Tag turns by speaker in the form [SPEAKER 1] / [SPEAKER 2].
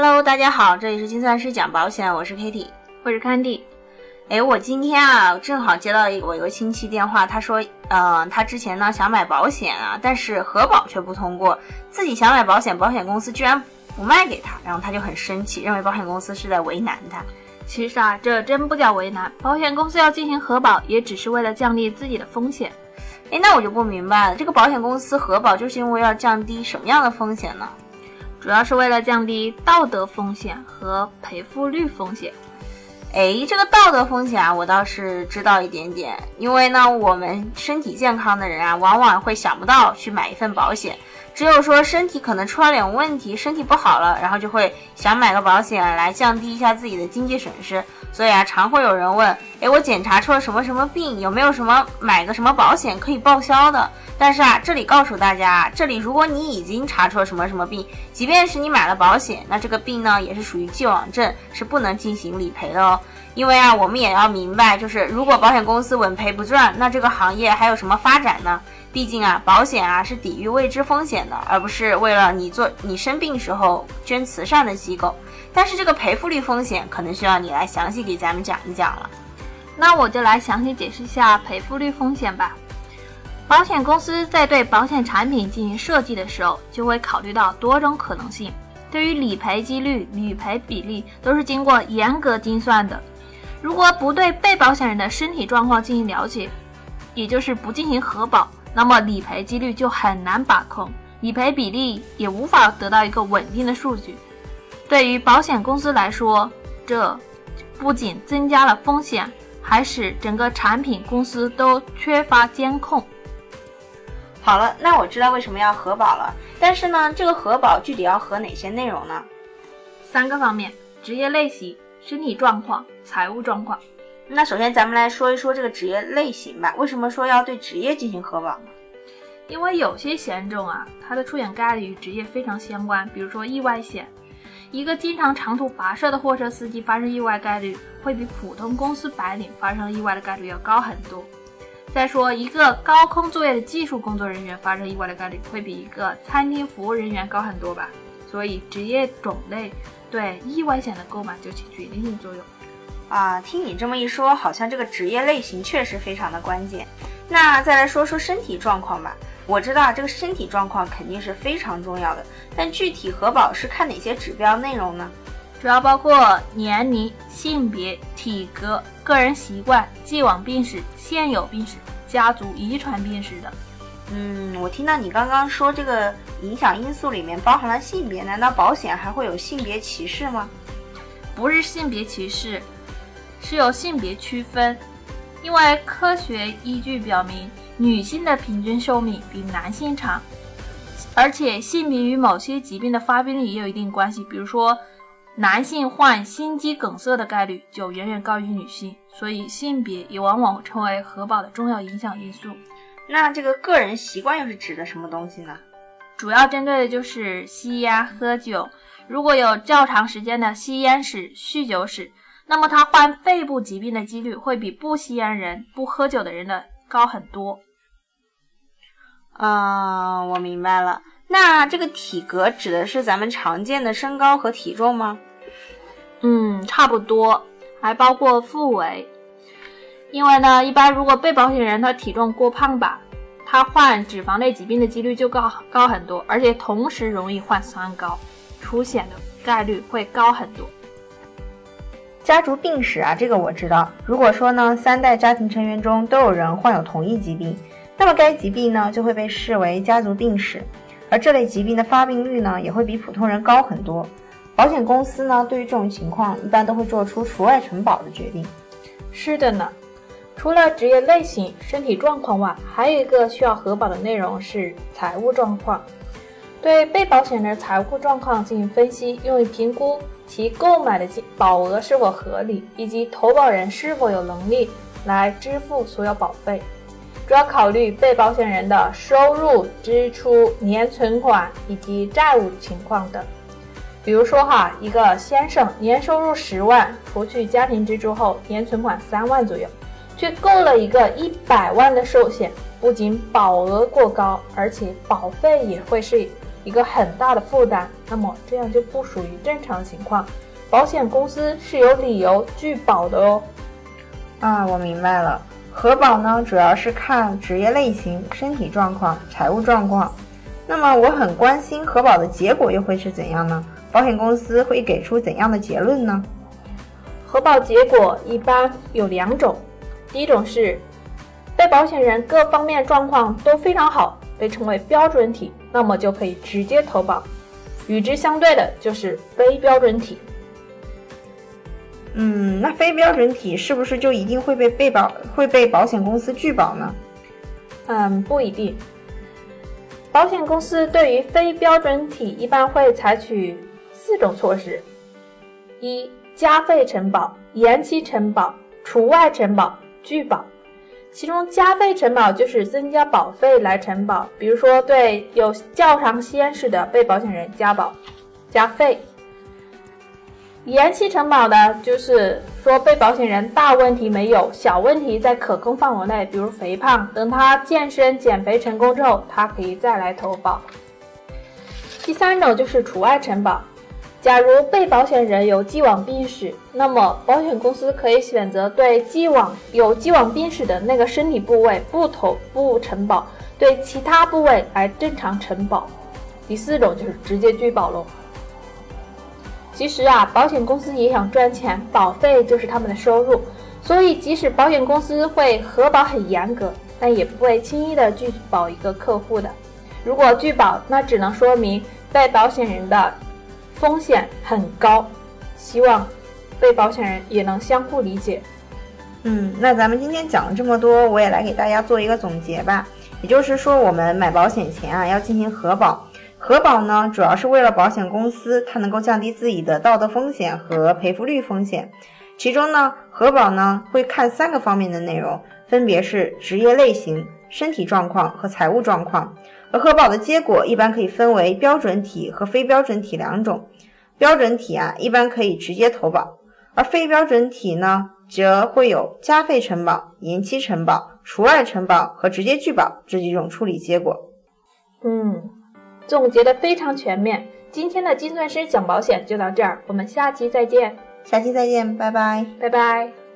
[SPEAKER 1] Hello，大家好，这里是金算师讲保险，我是 Kitty，
[SPEAKER 2] 我是 Candy。
[SPEAKER 1] 哎，我今天啊，正好接到一我一个亲戚电话，他说，呃，他之前呢想买保险啊，但是核保却不通过，自己想买保险，保险公司居然不卖给他，然后他就很生气，认为保险公司是在为难他。
[SPEAKER 2] 其实啊，这真不叫为难，保险公司要进行核保，也只是为了降低自己的风险。
[SPEAKER 1] 哎，那我就不明白了，这个保险公司核保就是因为要降低什么样的风险呢？
[SPEAKER 2] 主要是为了降低道德风险和赔付率风险。
[SPEAKER 1] 哎，这个道德风险啊，我倒是知道一点点。因为呢，我们身体健康的人啊，往往会想不到去买一份保险。只有说身体可能出了点问题，身体不好了，然后就会想买个保险来降低一下自己的经济损失。所以啊，常会有人问：哎，我检查出了什么什么病，有没有什么买个什么保险可以报销的？但是啊，这里告诉大家，这里如果你已经查出了什么什么病，即便是你买了保险，那这个病呢也是属于既往症，是不能进行理赔的哦。因为啊，我们也要明白，就是如果保险公司稳赔不赚，那这个行业还有什么发展呢？毕竟啊，保险啊是抵御未知风险的，而不是为了你做你生病时候捐慈善的机构。但是这个赔付率风险可能需要你来详细给咱们讲一讲了。
[SPEAKER 2] 那我就来详细解释一下赔付率风险吧。保险公司在对保险产品进行设计的时候，就会考虑到多种可能性。对于理赔几率、理赔比例，都是经过严格精算的。如果不对被保险人的身体状况进行了解，也就是不进行核保，那么理赔几率就很难把控，理赔比例也无法得到一个稳定的数据。对于保险公司来说，这不仅增加了风险，还使整个产品公司都缺乏监控。
[SPEAKER 1] 好了，那我知道为什么要核保了。但是呢，这个核保具体要核哪些内容呢？
[SPEAKER 2] 三个方面：职业类型、身体状况、财务状况。
[SPEAKER 1] 那首先咱们来说一说这个职业类型吧。为什么说要对职业进行核保呢？
[SPEAKER 2] 因为有些险种啊，它的出险概率与职业非常相关。比如说意外险，一个经常长途跋涉的货车司机发生意外概率，会比普通公司白领发生意外的概率要高很多。再说，一个高空作业的技术工作人员发生意外的概率会比一个餐厅服务人员高很多吧？所以，职业种类对意外险的购买就起决定性作用。
[SPEAKER 1] 啊，听你这么一说，好像这个职业类型确实非常的关键。那再来说说身体状况吧。我知道这个身体状况肯定是非常重要的，但具体核保是看哪些指标内容呢？
[SPEAKER 2] 主要包括年龄、性别、体格、个人习惯、既往病史、现有病史、家族遗传病史等。
[SPEAKER 1] 嗯，我听到你刚刚说这个影响因素里面包含了性别，难道保险还会有性别歧视吗？
[SPEAKER 2] 不是性别歧视，是有性别区分。因为科学依据表明，女性的平均寿命比男性长，而且性别与某些疾病的发病率也有一定关系，比如说。男性患心肌梗塞的概率就远远高于女性，所以性别也往往成为核保的重要影响因素。
[SPEAKER 1] 那这个个人习惯又是指的什么东西呢？
[SPEAKER 2] 主要针对的就是吸烟、喝酒。如果有较长时间的吸烟史、酗酒史，那么他患肺部疾病的几率会比不吸烟人、不喝酒的人的高很多。
[SPEAKER 1] 啊，我明白了。那这个体格指的是咱们常见的身高和体重吗？
[SPEAKER 2] 嗯，差不多，还包括腹围。因为呢，一般如果被保险人他体重过胖吧，他患脂肪类疾病的几率就高高很多，而且同时容易患三高，出险的概率会高很多。
[SPEAKER 1] 家族病史啊，这个我知道。如果说呢，三代家庭成员中都有人患有同一疾病，那么该疾病呢就会被视为家族病史，而这类疾病的发病率呢也会比普通人高很多。保险公司呢，对于这种情况，一般都会做出除外承保的决定。
[SPEAKER 2] 是的呢，除了职业类型、身体状况外，还有一个需要核保的内容是财务状况。对被保险人财务状况进行分析，用于评估其购买的保额是否合理，以及投保人是否有能力来支付所有保费。主要考虑被保险人的收入、支出、年存款以及债务情况等。比如说哈，一个先生年收入十万，除去家庭支出后，年存款三万左右，却购了一个一百万的寿险，不仅保额过高，而且保费也会是一个很大的负担，那么这样就不属于正常情况，保险公司是有理由拒保的哦。
[SPEAKER 1] 啊，我明白了，核保呢主要是看职业类型、身体状况、财务状况。那么我很关心核保的结果又会是怎样呢？保险公司会给出怎样的结论呢？
[SPEAKER 2] 核保结果一般有两种，第一种是被保险人各方面状况都非常好，被称为标准体，那么就可以直接投保；与之相对的就是非标准体。
[SPEAKER 1] 嗯，那非标准体是不是就一定会被被保会被保险公司拒保呢？
[SPEAKER 2] 嗯，不一定。保险公司对于非标准体一般会采取四种措施：一、加费承保、延期承保、除外承保、拒保。其中加费承保就是增加保费来承保，比如说对有较长先史的被保险人加保、加费。延期承保呢，就是说被保险人大问题没有，小问题在可控范围内，比如肥胖，等他健身减肥成功之后，他可以再来投保。第三种就是除外承保，假如被保险人有既往病史，那么保险公司可以选择对既往有既往病史的那个身体部位不投不承保，对其他部位来正常承保。第四种就是直接拒保喽。其实啊，保险公司也想赚钱，保费就是他们的收入，所以即使保险公司会核保很严格，但也不会轻易的拒保一个客户的。如果拒保，那只能说明被保险人的风险很高。希望被保险人也能相互理解。
[SPEAKER 1] 嗯，那咱们今天讲了这么多，我也来给大家做一个总结吧。也就是说，我们买保险前啊，要进行核保。核保呢，主要是为了保险公司它能够降低自己的道德风险和赔付率风险。其中呢，核保呢会看三个方面的内容，分别是职业类型、身体状况和财务状况。而核保的结果一般可以分为标准体和非标准体两种。标准体啊，一般可以直接投保；而非标准体呢，则会有加费承保、延期承保、除外承保和直接拒保这几种处理结果。
[SPEAKER 2] 嗯。总结的非常全面，今天的金钻师讲保险就到这儿，我们下期再见。
[SPEAKER 1] 下期再见，拜拜，
[SPEAKER 2] 拜拜。